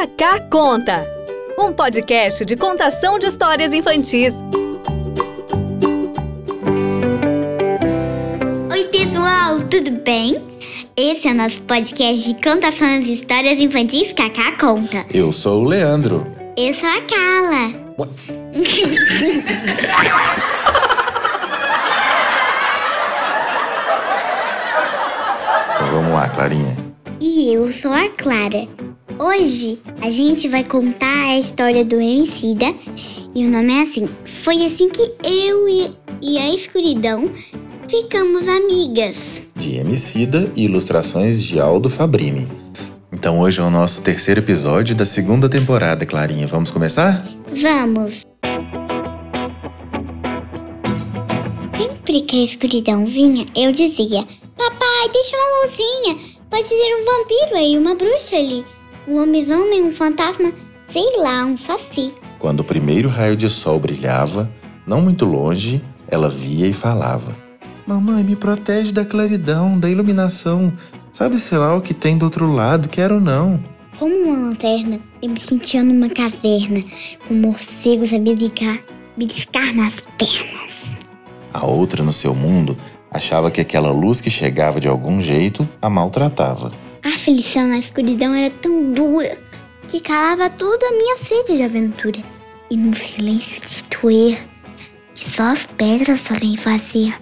Cacá Conta, um podcast de contação de histórias infantis. Oi, pessoal, tudo bem? Esse é o nosso podcast de contação de histórias infantis Cacá Conta. Eu sou o Leandro. Eu sou a Carla. Então vamos lá, Clarinha. E eu sou a Clara. Hoje a gente vai contar a história do Emicida e o nome é assim. Foi assim que eu e, e a escuridão ficamos amigas. De Emicida e ilustrações de Aldo Fabrini. Então hoje é o nosso terceiro episódio da segunda temporada, Clarinha. Vamos começar? Vamos! Sempre que a escuridão vinha, eu dizia: Papai, deixa uma luzinha. Pode ser um vampiro aí, uma bruxa ali. Um lobisomem, um fantasma, sei lá, um saci. Quando o primeiro raio de sol brilhava, não muito longe, ela via e falava: Mamãe, me protege da claridão, da iluminação. Sabe, sei lá, o que tem do outro lado, quero não. Como uma lanterna, eu me sentia numa caverna, com morcegos a beliscar, beliscar nas pernas. A outra, no seu mundo, achava que aquela luz que chegava de algum jeito a maltratava. A aflição na escuridão era tão dura que calava toda a minha sede de aventura. E no silêncio de doer, que só as pedras sabem fazer,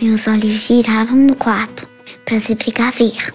meus olhos giravam no quarto para se precaver.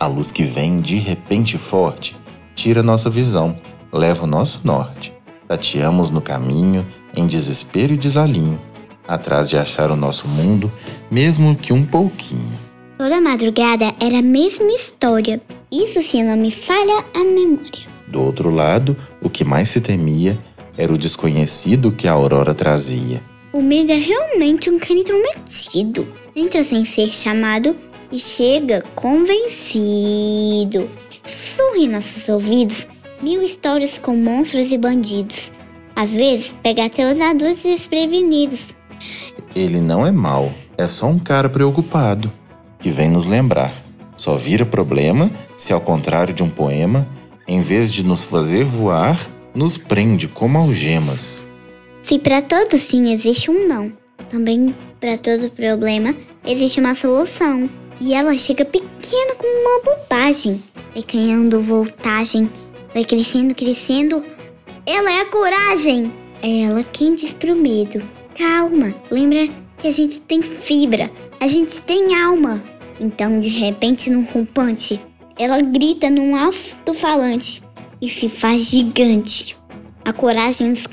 A luz que vem de repente forte tira nossa visão, leva o nosso norte. Tateamos no caminho, em desespero e desalinho, atrás de achar o nosso mundo, mesmo que um pouquinho. Toda madrugada era a mesma história, isso se não me falha a memória. Do outro lado, o que mais se temia era o desconhecido que a aurora trazia. O medo é realmente um cão intrometido. Entra sem ser chamado e chega convencido. Sussurra em nossos ouvidos mil histórias com monstros e bandidos. Às vezes pega até os adultos desprevenidos. Ele não é mau, é só um cara preocupado que vem nos lembrar. Só vira problema se, ao contrário de um poema, em vez de nos fazer voar, nos prende como algemas. Se para todo sim existe um não, também para todo problema existe uma solução. E ela chega pequena como uma bobagem, vai ganhando voltagem, vai crescendo, crescendo. Ela é a coragem. É ela quem diz pro medo: calma, lembra que a gente tem fibra, a gente tem alma. Então, de repente, num rompante, ela grita num alto-falante e se faz gigante. A coragem nos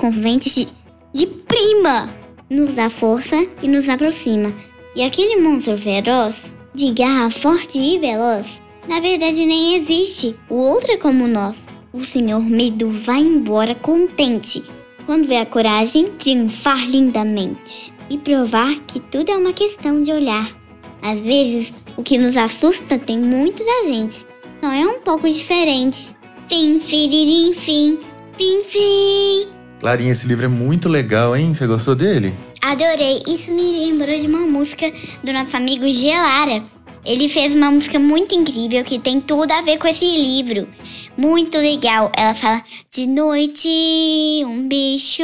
de, de prima, nos dá força e nos aproxima. E aquele monstro feroz, de garra forte e veloz, na verdade nem existe. O outro é como nós. O senhor medo vai embora contente quando vê a coragem triunfar lindamente e provar que tudo é uma questão de olhar. Às vezes, o que nos assusta tem muito da gente, só é um pouco diferente. Fim, firirim, fim, fim, fim. Clarinha, esse livro é muito legal, hein? Você gostou dele? Adorei, isso me lembrou de uma música do nosso amigo Gelara. Ele fez uma música muito incrível que tem tudo a ver com esse livro. Muito legal. Ela fala de noite, um bicho.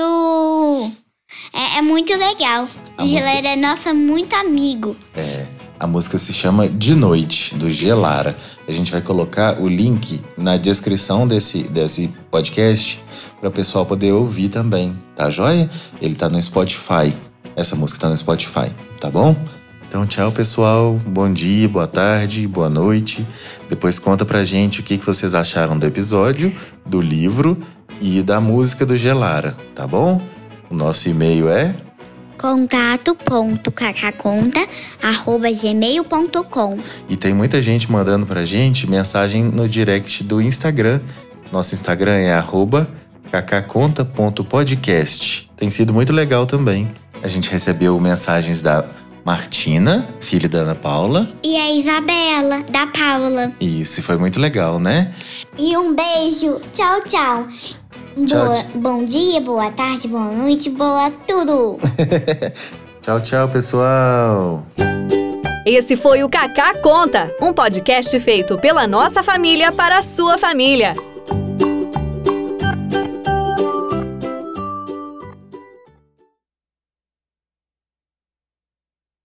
É, é muito legal. A o música- Gelara é nosso muito amigo. É. A música se chama De Noite, do Gelara. A gente vai colocar o link na descrição desse, desse podcast para o pessoal poder ouvir também, tá joia? Ele tá no Spotify. Essa música tá no Spotify, tá bom? Então, tchau, pessoal. Bom dia, boa tarde, boa noite. Depois conta pra gente o que, que vocês acharam do episódio, do livro e da música do Gelara, tá bom? O nosso e-mail é contato.cacaconta.gmail.com E tem muita gente mandando pra gente mensagem no direct do Instagram. Nosso Instagram é arroba cacaconta.podcast. Tem sido muito legal também. A gente recebeu mensagens da Martina, filha da Ana Paula. E a Isabela, da Paula. Isso foi muito legal, né? E um beijo. Tchau, tchau. Tchau, Boa- bom dia, boa tarde, boa noite, boa tudo. Tchau, tchau, pessoal. Esse foi o Cacá Conta, um podcast feito pela nossa família para a sua família.